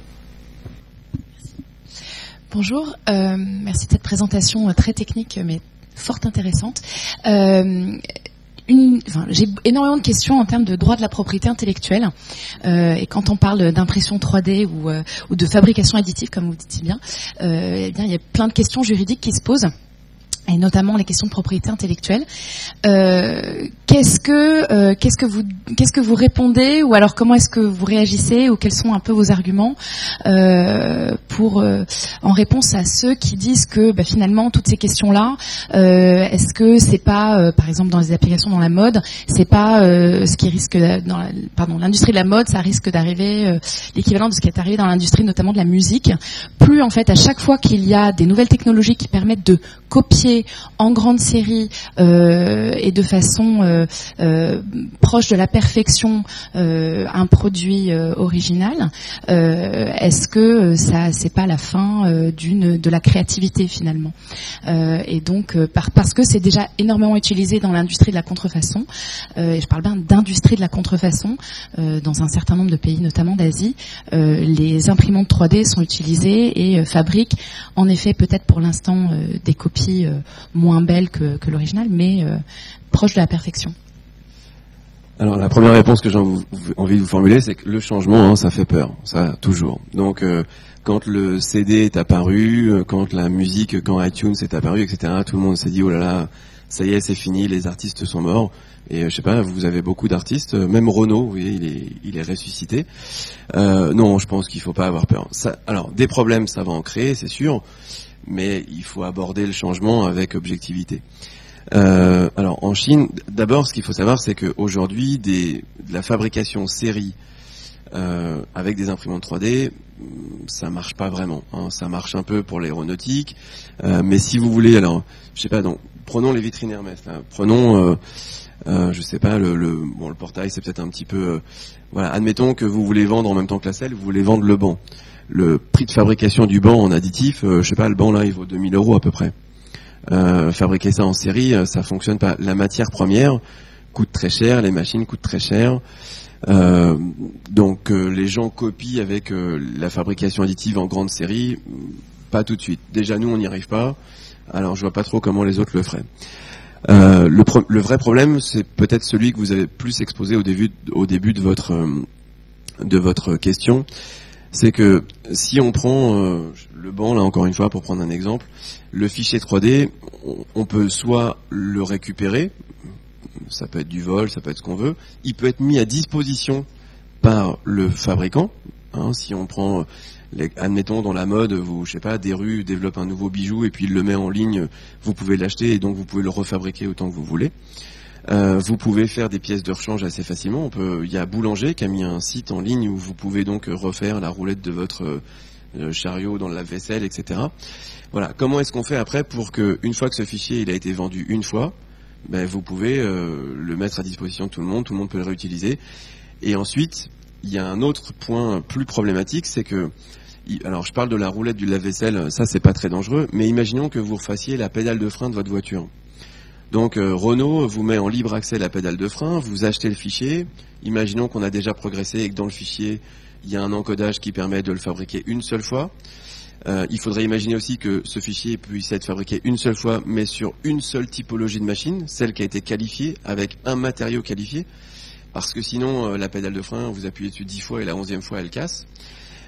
Speaker 5: Bonjour, euh, merci de cette présentation euh, très technique mais fort intéressante. Euh, j'ai énormément de questions en termes de droit de la propriété intellectuelle. et quand on parle d'impression 3D ou, de fabrication additive, comme vous dites eh bien, il y a plein de questions juridiques qui se posent et notamment les questions de propriété intellectuelle. Euh, qu'est-ce que euh, qu'est-ce que vous qu'est-ce que vous répondez ou alors comment est-ce que vous réagissez ou quels sont un peu vos arguments euh, pour en réponse à ceux qui disent que bah, finalement toutes ces questions là est-ce que c'est pas par exemple dans les applications dans la mode c'est pas ce qui risque dans la, pardon l'industrie de la mode ça risque d'arriver l'équivalent de ce qui est arrivé dans l'industrie notamment de la musique plus en fait à chaque fois qu'il y a des nouvelles technologies qui permettent de copier en grande série euh, et de façon euh, euh, proche de la perfection un produit original, est-ce que ça c'est pas la fin d'une de la créativité finalement? Et donc parce que c'est déjà énormément utilisé dans l'industrie de la contrefaçon, et je parle bien d'industrie de la contrefaçon dans un certain nombre de pays, notamment d'Asie, les imprimantes 3D sont utilisées et fabriquent en effet peut-être pour l'instant des copies moins belle que, l'original, mais euh, proche de la perfection.
Speaker 2: Alors la première réponse que j'ai envie de vous formuler, c'est que le changement, hein, ça fait peur, ça toujours. Donc euh, quand le CD est apparu, euh, quand la musique, quand iTunes est apparu, etc., tout le monde s'est dit oh là là, ça y est, c'est fini, les artistes sont morts. Et je sais pas, vous avez beaucoup d'artistes, même Renault, vous voyez, il est, il est ressuscité. non, je pense qu'il faut pas avoir peur. Alors des problèmes, ça va en créer, c'est sûr mais il faut aborder le changement avec objectivité. Euh, alors en Chine, d'abord, ce qu'il faut savoir, c'est qu'aujourd'hui, de la fabrication série euh, avec des imprimantes 3D, ça marche pas vraiment. Hein. Ça marche un peu pour l'aéronautique, euh, mais si vous voulez, alors, je sais pas, donc, prenons les vitrines Hermès. Prenons, euh, je sais pas, le, le, bon, le portail, c'est peut-être un petit peu, voilà. Admettons que vous voulez vendre en même temps que la selle, vous voulez vendre le banc le prix de fabrication du banc en additif, euh, je sais pas, le banc là il vaut 2000 euros à peu près. Euh, fabriquer ça en série, euh, ça fonctionne pas. La matière première coûte très cher, les machines coûtent très cher. donc les gens copient avec la fabrication additive en grande série, pas tout de suite. Déjà nous on n'y arrive pas, alors je vois pas trop comment les autres le feraient. le, le, vrai problème, c'est peut-être celui que vous avez plus exposé au début, au début de votre de votre question, c'est que si on prend euh, le banc, là encore une fois, pour prendre un exemple, le fichier 3D, on, peut soit le récupérer, ça peut être du vol, ça peut être ce qu'on veut, il peut être mis à disposition par le fabricant. Hein, si on prend, admettons dans la mode, vous, je sais pas, des rues développent un nouveau bijou et puis le met en ligne, vous pouvez l'acheter et donc vous pouvez le refabriquer autant que vous voulez. Euh, vous pouvez faire des pièces de rechange assez facilement. On peut, il y a Boulanger qui a mis un site en ligne où vous pouvez donc refaire la roulette de votre euh, chariot dans la vaisselle, etc. Voilà. Comment est-ce qu'on fait après pour que, une fois que ce fichier il a été vendu une fois, ben, vous pouvez euh, le mettre à disposition de tout le monde, tout le monde peut le réutiliser. Et ensuite, il y a un autre point plus problématique, c'est que alors je parle de la roulette du lave-vaisselle, ça c'est pas très dangereux, mais imaginons que vous refassiez la pédale de frein de votre voiture. Donc euh, Renault vous met en libre accès la pédale de frein, vous achetez le fichier, imaginons qu'on a déjà progressé et que dans le fichier, il y a un encodage qui permet de le fabriquer une seule fois. Euh, il faudrait imaginer aussi que ce fichier puisse être fabriqué une seule fois, mais sur une seule typologie de machine, celle qui a été qualifiée, avec un matériau qualifié, parce que sinon, euh, la pédale de frein, vous appuyez dessus dix fois et la onzième fois, elle casse.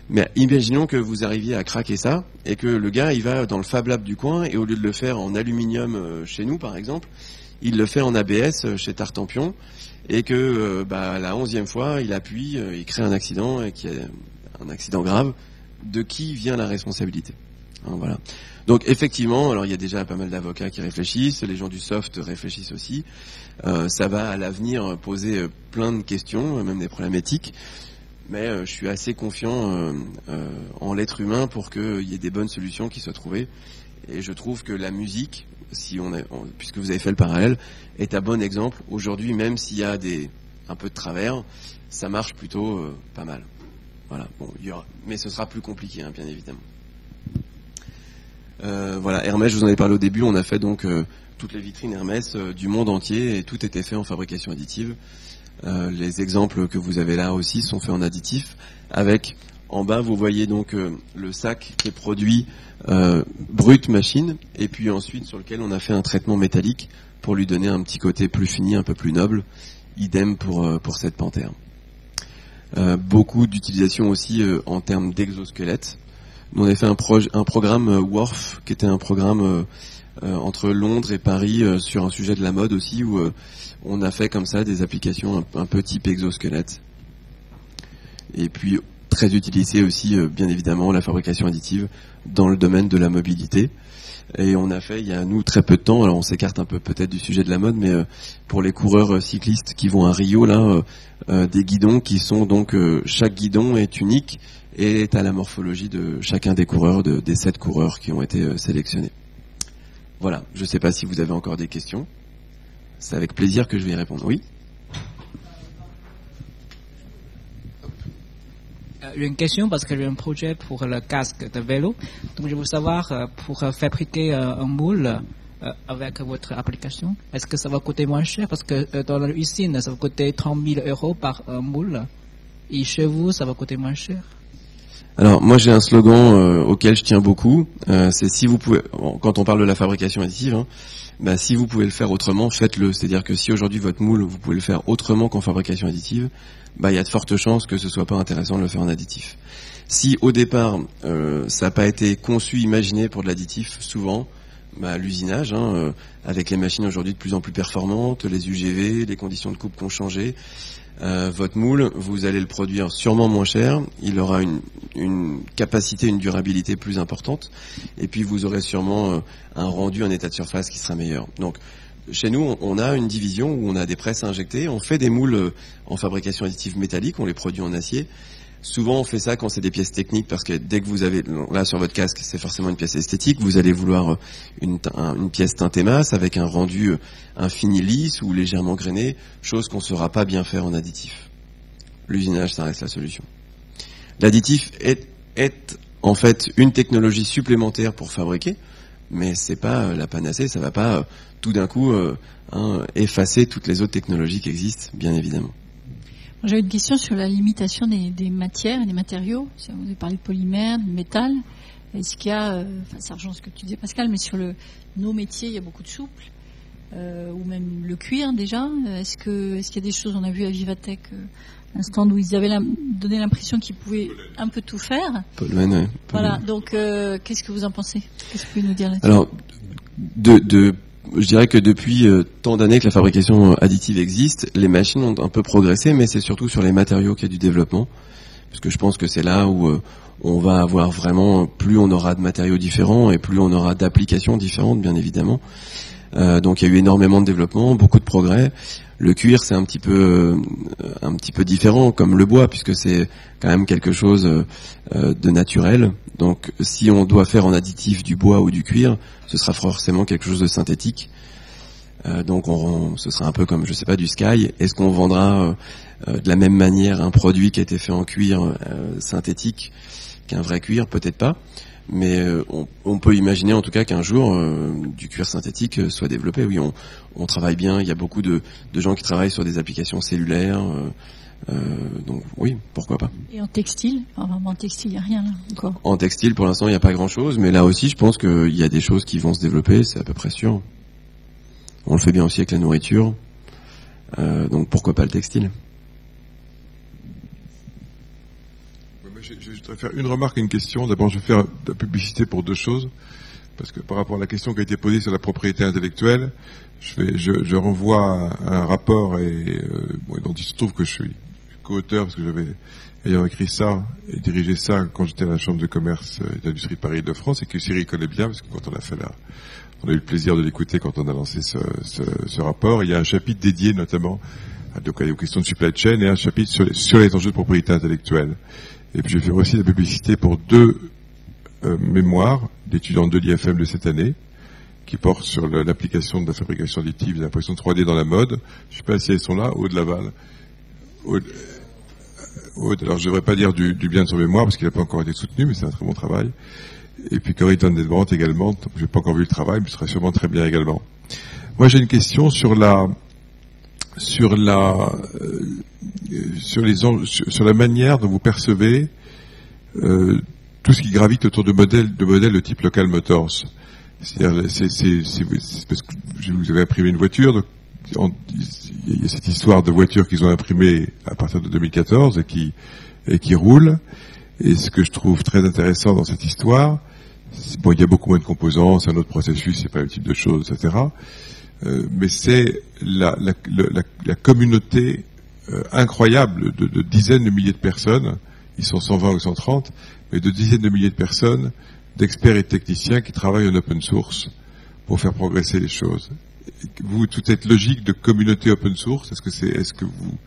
Speaker 2: Mais imaginons que vous arriviez à craquer ça et que le gars il va dans le Fab Lab du coin et au lieu de le faire en aluminium euh, chez nous par exemple, il le fait en ABS euh, chez Tartampion et que euh, bah, la onzième fois il appuie, il crée un accident et qu'il y a un accident grave. De qui vient la responsabilité? Hein, Voilà. Donc effectivement, alors il y a déjà pas mal d'avocats qui réfléchissent, les gens du soft réfléchissent aussi. ça va à l'avenir poser plein de questions, même des problèmes éthiques. Mais je suis assez confiant en l'être humain pour qu'il y ait des bonnes solutions qui soient trouvées. Et je trouve que la musique, si on puisque vous avez fait le parallèle, est un bon exemple. Aujourd'hui, même s'il y a des un peu de travers, ça marche plutôt euh, pas mal. Voilà. Bon, il y aura, mais ce sera plus compliqué, hein, bien évidemment. Euh, voilà, Hermès, je vous en ai parlé au début. On a fait donc euh, toutes les vitrines Hermès du monde entier et tout était fait en fabrication additive. Les exemples que vous avez là aussi sont faits en additif. Avec en bas, vous voyez donc le sac qui est produit brut machine et puis ensuite sur lequel on a fait un traitement métallique pour lui donner un petit côté plus fini, un peu plus noble. Idem pour, euh, pour cette panthère. Euh, beaucoup d'utilisation aussi euh, en termes d'exosquelette. On a fait un, un programme WORF, qui était un programme entre Londres et Paris sur un sujet de la mode aussi, où on a fait comme ça des applications un, peu type exosquelette. Et puis très utilisé aussi, bien évidemment, la fabrication additive dans le domaine de la mobilité. Et on a fait il y a nous très peu de temps, alors on s'écarte un peu peut-être du sujet de la mode, mais euh, pour les coureurs euh, cyclistes qui vont à Rio, là, euh, des guidons qui sont donc chaque guidon est unique et est à la morphologie de chacun des coureurs, de, des sept coureurs qui ont été sélectionnés. Voilà, je ne sais pas si vous avez encore des questions. C'est avec plaisir que je vais y répondre. Oui
Speaker 6: une question parce que j'ai un projet pour le casque de vélo. Donc je veux savoir, euh, pour fabriquer euh, un moule euh, avec votre application, est-ce que ça va coûter moins cher? Parce que dans l'usine, ça va coûter 30 000 euros par moule. Et chez vous, ça va coûter moins cher?
Speaker 2: Alors moi j'ai un slogan auquel je tiens beaucoup, c'est si vous pouvez, quand on parle de la fabrication additive, hein, bah, si vous pouvez le faire autrement, faites-le. C'est-à-dire que si aujourd'hui votre moule, vous pouvez le faire autrement qu'en fabrication additive, bah il y a de fortes chances que ce soit pas intéressant de le faire en additif. Si au départ euh, ça n'a pas été conçu, imaginé pour de l'additif, souvent, bah, l'usinage, hein, euh, avec les machines aujourd'hui de plus en plus performantes, les UGV, les conditions de coupe qui ont changé, euh, votre moule, vous allez le produire sûrement moins cher, il aura une, une capacité, une durabilité plus importante, et puis vous aurez sûrement un rendu, un état de surface qui sera meilleur. Donc chez nous, on a une division où on a des presses injectées, on fait des moules euh, en fabrication additive métallique, on les produit en acier. Souvent, on fait ça quand c'est des pièces techniques, parce que dès que vous avez, là sur votre casque, c'est forcément une pièce esthétique, vous allez vouloir euh, une, pièce teintée masse avec un rendu euh, infini lisse ou légèrement grainé, chose qu'on ne saura pas bien faire en additif. L'usinage, ça reste la solution. L'additif est, en fait une technologie supplémentaire pour fabriquer, mais c'est pas la panacée, ça va pas tout d'un coup euh, hein, effacer toutes les autres technologies qui existent, bien évidemment.
Speaker 7: J'ai une question sur la limitation des, matières et des matériaux. Vous avez parlé de polymère, de métal. Est-ce qu'il y a, euh, enfin, ça rejoint ce que tu disais Pascal, mais sur le, nos métiers, il y a beaucoup de souple, euh, ou même le cuir déjà. Est-ce que, est-ce qu'il y a des choses On a vu à Vivatech un stand où ils avaient donné l'impression qu'ils pouvaient un peu tout faire.
Speaker 2: Pollen, ouais.
Speaker 7: Voilà. Donc, qu'est-ce que vous en pensez? Qu'est-ce que vous pouvez nous dire là-dessus?
Speaker 2: Alors, de, de je dirais que depuis euh, tant d'années que la fabrication additive existe, les machines ont un peu progressé, mais c'est surtout sur les matériaux qu'il y a du développement, parce que je pense que c'est là où euh, on va avoir vraiment, plus on aura de matériaux différents et plus on aura d'applications différentes, bien évidemment. Euh, donc il y a eu énormément de développement, beaucoup de progrès. Le cuir, c'est un petit peu un petit peu différent, comme le bois, puisque c'est quand même quelque chose de naturel. Donc si on doit faire en additif du bois ou du cuir, ce sera forcément quelque chose de synthétique. Euh, donc on, ce sera un peu comme, je sais pas, du sky. Est-ce qu'on vendra euh, euh, de la même manière un produit qui a été fait en cuir synthétique qu'un vrai cuir? Peut-être pas. Mais on, peut imaginer en tout cas qu'un jour du cuir synthétique soit développé. Travaille bien. Il y a beaucoup de, de, gens qui travaillent sur des applications cellulaires. Euh, donc oui, pourquoi pas.
Speaker 7: Et en textile En textile, il n'y a rien là encore
Speaker 2: En textile, pour l'instant, il n'y a pas grand-chose, mais là aussi, je pense qu'il y a des choses qui vont se développer, c'est à peu près sûr. On le fait bien aussi avec la nourriture, euh, donc pourquoi pas le textile
Speaker 3: je, je, voudrais faire une remarque et une question. D'abord, je vais faire de la publicité pour deux choses, parce que par rapport à la question qui a été posée sur la propriété intellectuelle, je, je, je renvoie à un rapport et, euh, dont il se trouve que je suis co-auteur parce que j'avais ayant écrit ça et dirigé ça quand j'étais à la Chambre de commerce et d'industrie Paris de France et que Cyril connaît bien parce que quand on a fait la, on a eu le plaisir de l'écouter quand on a lancé ce, ce, ce, rapport. Il y a un chapitre dédié notamment donc aux questions de supply chain, et un chapitre sur les, sur les enjeux de propriété intellectuelle. Et puis je vais faire aussi la publicité pour deux euh, mémoires d'étudiants de l'IFM de cette année, qui portent sur l'application de la fabrication additive et l'impression 3D dans la mode. Je sais pas si elles sont là, Aude Laval. Aude, Aude, alors je ne devrais pas dire du, du bien de son mémoire parce qu'il n'a pas encore été soutenu, mais c'est un très bon travail. Et puis Corinne Brandt également, je n'ai pas encore vu le travail, mais ce sera sûrement très bien également. Moi j'ai une question sur la sur la euh, sur les sur la manière dont vous percevez euh, tout ce qui gravite autour de modèles de modèles de type local motors. C'est, parce que vous avez imprimé une voiture, donc il y a cette histoire de voiture qu'ils ont imprimée à partir de 2014 et qui et qui roule. Et ce que je trouve très intéressant dans cette histoire, bon, il y a beaucoup moins de composants, c'est un autre processus, c'est pas le type de choses, etc. Euh, mais c'est la, la, la, la communauté euh, incroyable de, de dizaines de milliers de personnes, ils sont 120 ou 130, mais de dizaines de milliers de personnes, d'experts et de techniciens qui travaillent en open source pour faire progresser les choses. Vous, toute cette logique de communauté open source, est-ce que c'est, est-ce que vous,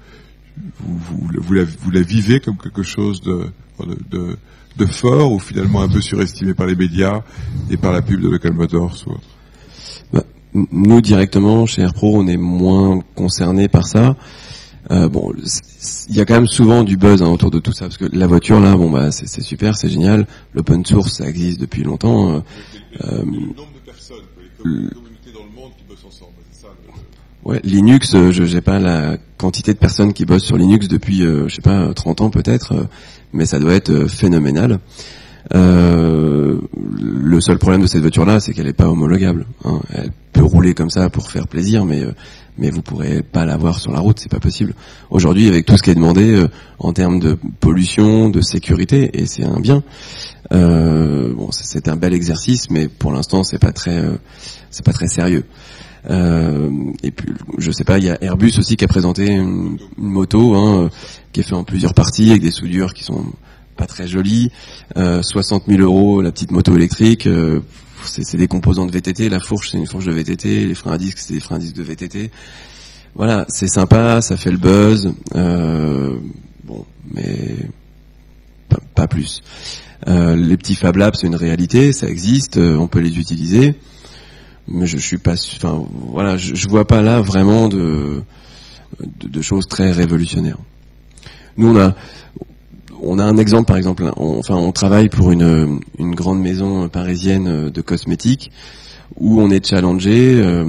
Speaker 3: vous, la, vous la vivez comme quelque chose de, de, de, fort ou finalement un peu surestimé par les médias et par la pub de Local Motors
Speaker 2: Bah, nous directement chez AirPro, on est moins concernés par ça. Euh, bon, il y a quand même souvent du buzz hein, autour de tout ça parce que la voiture là, bon bah c'est super, c'est génial. L'open source, ça existe depuis longtemps. euh, euh,
Speaker 3: nombre de personnes, les communautés dans le monde qui bossent ensemble, c'est ça
Speaker 2: Ouais, Linux, euh, je n'ai pas la quantité de personnes qui bossent sur Linux depuis, euh, je sais pas, 30 ans peut-être, mais ça doit être phénoménal. Euh, le seul problème de cette voiture-là, c'est qu'elle n'est pas homologable. hein. Elle peut rouler comme ça pour faire plaisir, mais euh, mais vous pourrez pas l'avoir sur la route, c'est pas possible. Aujourd'hui, avec tout ce qui est demandé euh, en termes de pollution, de sécurité, et c'est un bien. euh, bon, c'est- un bel exercice, mais pour l'instant, c'est pas très, euh, c'est pas très sérieux. Euh, et puis, je sais pas, il y a Airbus aussi qui a présenté une, moto hein, euh, qui est fait en plusieurs parties avec des soudures qui sont pas très jolies. Euh, 60 000 euros la petite moto électrique. C'est des composants de VTT. La fourche, c'est une fourche de VTT. Les freins à disque, c'est des freins à disque de VTT. Voilà, c'est sympa, ça fait le buzz. Euh, bon, mais pas, plus. Euh, les petits Fab Labs, c'est une réalité, ça existe, euh, on peut les utiliser mais je suis pas enfin voilà je, vois pas là vraiment de, de de choses très révolutionnaires nous on a on a un exemple par exemple on, enfin on travaille pour une grande maison parisienne de cosmétiques où on est challengé euh,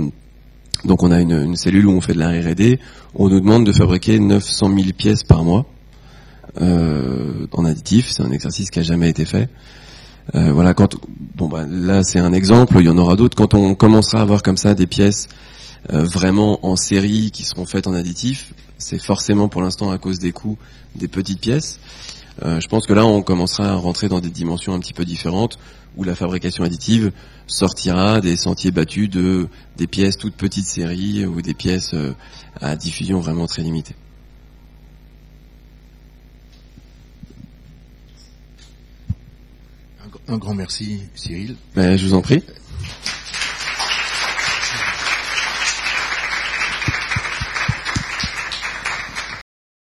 Speaker 2: donc on a une, cellule où on fait de la R&D on nous demande de fabriquer 900 000 pièces par mois euh, en additif c'est un exercice qui a jamais été fait euh, voilà, quand bon bah là c'est un exemple, il y en aura d'autres. Quand on commencera à avoir comme ça des pièces vraiment en série qui seront faites en additif, c'est forcément pour l'instant à cause des coûts des petites pièces. Euh, je pense que là on commencera à rentrer dans des dimensions un petit peu différentes où la fabrication additive sortira des sentiers battus de des pièces toutes petites séries ou des pièces euh, à diffusion vraiment très limitée.
Speaker 1: Un, un grand merci, Cyril.
Speaker 2: Ben, je vous en prie.